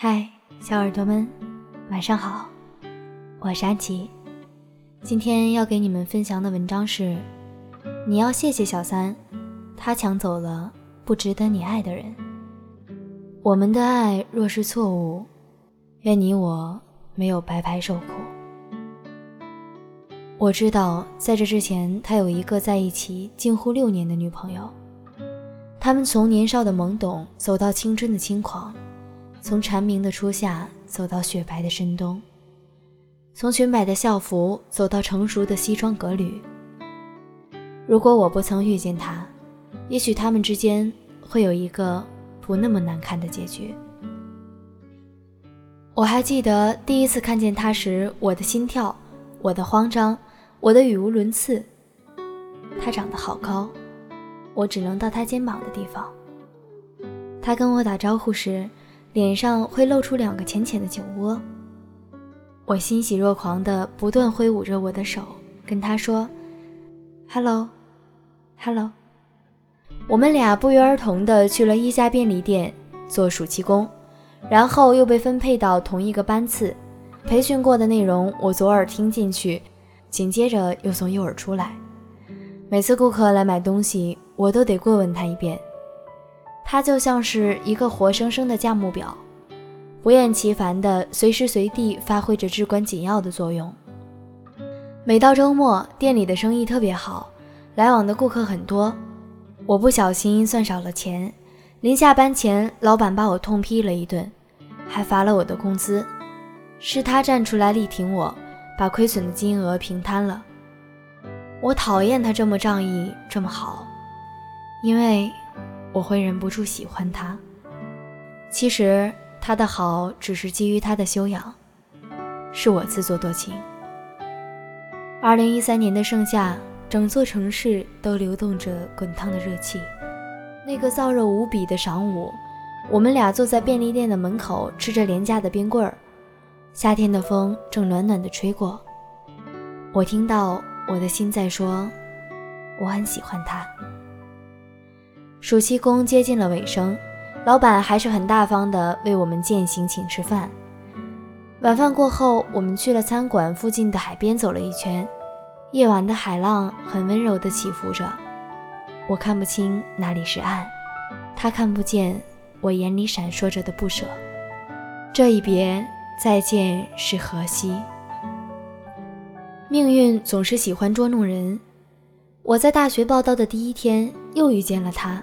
嗨，小耳朵们，晚上好，我是安琪。今天要给你们分享的文章是：你要谢谢小三，他抢走了不值得你爱的人。我们的爱若是错误，愿你我没有白白受苦。我知道，在这之前，他有一个在一起近乎六年的女朋友，他们从年少的懵懂走到青春的轻狂。从蝉鸣的初夏走到雪白的深冬，从裙摆的校服走到成熟的西装革履。如果我不曾遇见他，也许他们之间会有一个不那么难看的结局。我还记得第一次看见他时，我的心跳，我的慌张，我的语无伦次。他长得好高，我只能到他肩膀的地方。他跟我打招呼时。脸上会露出两个浅浅的酒窝。我欣喜若狂地不断挥舞着我的手，跟他说：“Hello，Hello。”我们俩不约而同地去了一家便利店做暑期工，然后又被分配到同一个班次。培训过的内容我左耳听进去，紧接着又从右耳出来。每次顾客来买东西，我都得过问他一遍。他就像是一个活生生的价目表，不厌其烦地随时随地发挥着至关紧要的作用。每到周末，店里的生意特别好，来往的顾客很多。我不小心算少了钱，临下班前，老板把我痛批了一顿，还罚了我的工资。是他站出来力挺我，把亏损的金额平摊了。我讨厌他这么仗义，这么好，因为。我会忍不住喜欢他。其实他的好只是基于他的修养，是我自作多情。二零一三年的盛夏，整座城市都流动着滚烫的热气。那个燥热无比的晌午，我们俩坐在便利店的门口，吃着廉价的冰棍儿。夏天的风正暖暖的吹过，我听到我的心在说：“我很喜欢他。”暑期工接近了尾声，老板还是很大方的为我们践行请吃饭。晚饭过后，我们去了餐馆附近的海边走了一圈。夜晚的海浪很温柔的起伏着，我看不清哪里是岸，他看不见我眼里闪烁着的不舍。这一别，再见是何夕？命运总是喜欢捉弄人。我在大学报到的第一天又遇见了他。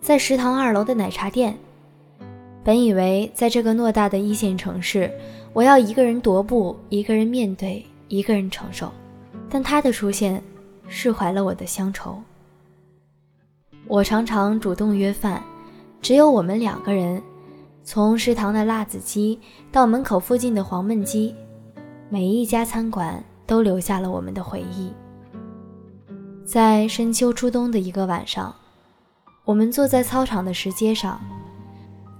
在食堂二楼的奶茶店，本以为在这个偌大的一线城市，我要一个人踱步，一个人面对，一个人承受。但他的出现，释怀了我的乡愁。我常常主动约饭，只有我们两个人。从食堂的辣子鸡到门口附近的黄焖鸡，每一家餐馆都留下了我们的回忆。在深秋初冬的一个晚上。我们坐在操场的石阶上，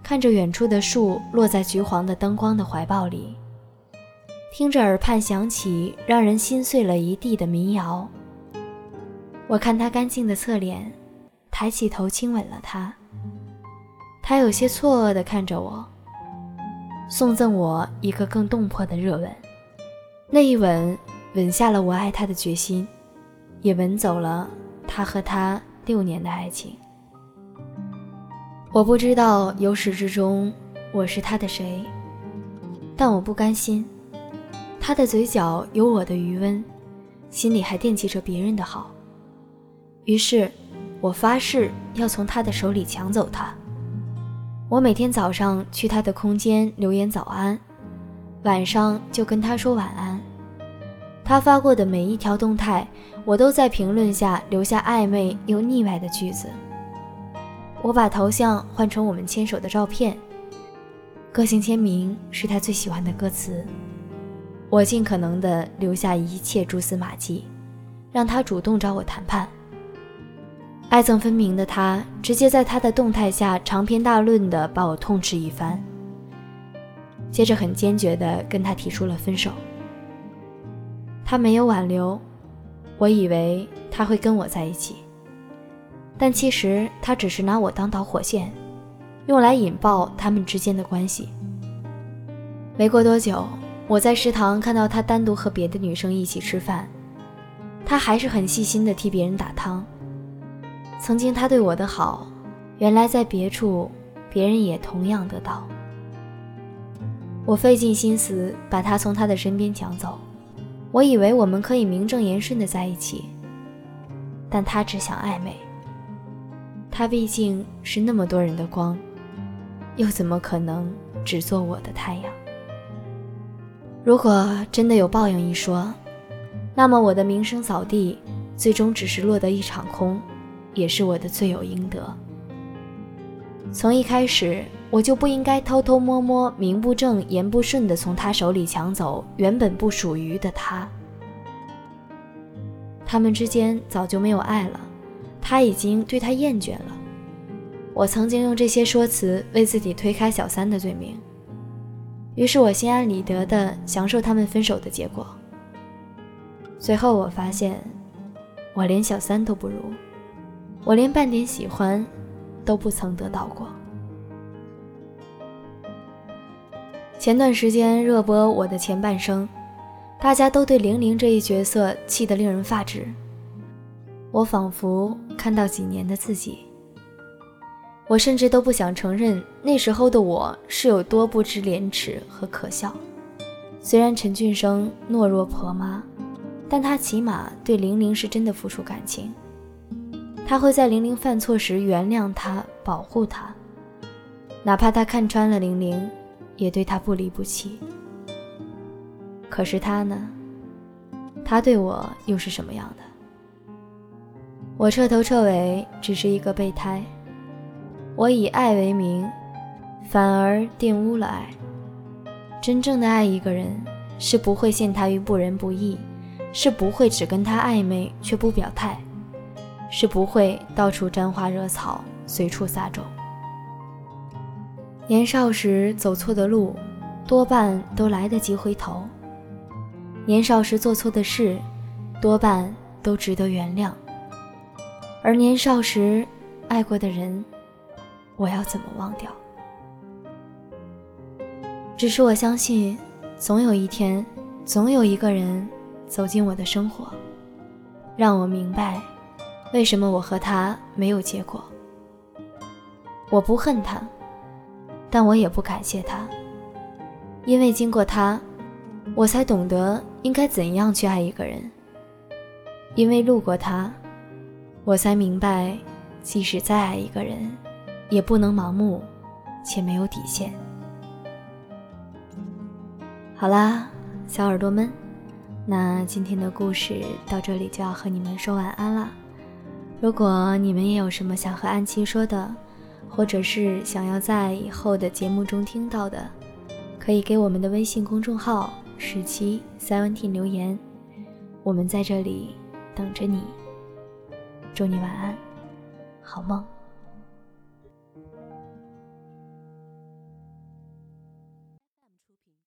看着远处的树落在橘黄的灯光的怀抱里，听着耳畔响起让人心碎了一地的民谣。我看他干净的侧脸，抬起头亲吻了他。他有些错愕地看着我，送赠我一个更动魄的热吻。那一吻，吻下了我爱他的决心，也吻走了他和他六年的爱情。我不知道由始至终我是他的谁，但我不甘心。他的嘴角有我的余温，心里还惦记着别人的好。于是，我发誓要从他的手里抢走他。我每天早上去他的空间留言早安，晚上就跟他说晚安。他发过的每一条动态，我都在评论下留下暧昧又腻歪的句子。我把头像换成我们牵手的照片，个性签名是他最喜欢的歌词。我尽可能的留下一切蛛丝马迹，让他主动找我谈判。爱憎分明的他，直接在他的动态下长篇大论的把我痛斥一番，接着很坚决的跟他提出了分手。他没有挽留，我以为他会跟我在一起。但其实他只是拿我当导火线，用来引爆他们之间的关系。没过多久，我在食堂看到他单独和别的女生一起吃饭，他还是很细心的替别人打汤。曾经他对我的好，原来在别处，别人也同样得到。我费尽心思把他从他的身边抢走，我以为我们可以名正言顺的在一起，但他只想暧昧。他毕竟是那么多人的光，又怎么可能只做我的太阳？如果真的有报应一说，那么我的名声扫地，最终只是落得一场空，也是我的罪有应得。从一开始，我就不应该偷偷摸摸、名不正言不顺地从他手里抢走原本不属于的他。他们之间早就没有爱了。他已经对他厌倦了。我曾经用这些说辞为自己推开小三的罪名，于是我心安理得地享受他们分手的结果。随后我发现，我连小三都不如，我连半点喜欢都不曾得到过。前段时间热播《我的前半生》，大家都对玲玲这一角色气得令人发指。我仿佛看到几年的自己，我甚至都不想承认那时候的我是有多不知廉耻和可笑。虽然陈俊生懦弱婆妈，但他起码对玲玲是真的付出感情，他会在玲玲犯错时原谅她、保护她，哪怕他看穿了玲玲，也对她不离不弃。可是他呢？他对我又是什么样的？我彻头彻尾只是一个备胎，我以爱为名，反而玷污了爱。真正的爱一个人，是不会陷他于不仁不义，是不会只跟他暧昧却不表态，是不会到处沾花惹草，随处撒种。年少时走错的路，多半都来得及回头；年少时做错的事，多半都值得原谅。而年少时爱过的人，我要怎么忘掉？只是我相信，总有一天，总有一个人走进我的生活，让我明白为什么我和他没有结果。我不恨他，但我也不感谢他，因为经过他，我才懂得应该怎样去爱一个人。因为路过他。我才明白，即使再爱一个人，也不能盲目且没有底线。好啦，小耳朵们，那今天的故事到这里就要和你们说晚安啦。如果你们也有什么想和安琪说的，或者是想要在以后的节目中听到的，可以给我们的微信公众号“十七 seventeen” 留言，我们在这里等着你。祝你晚安，好梦。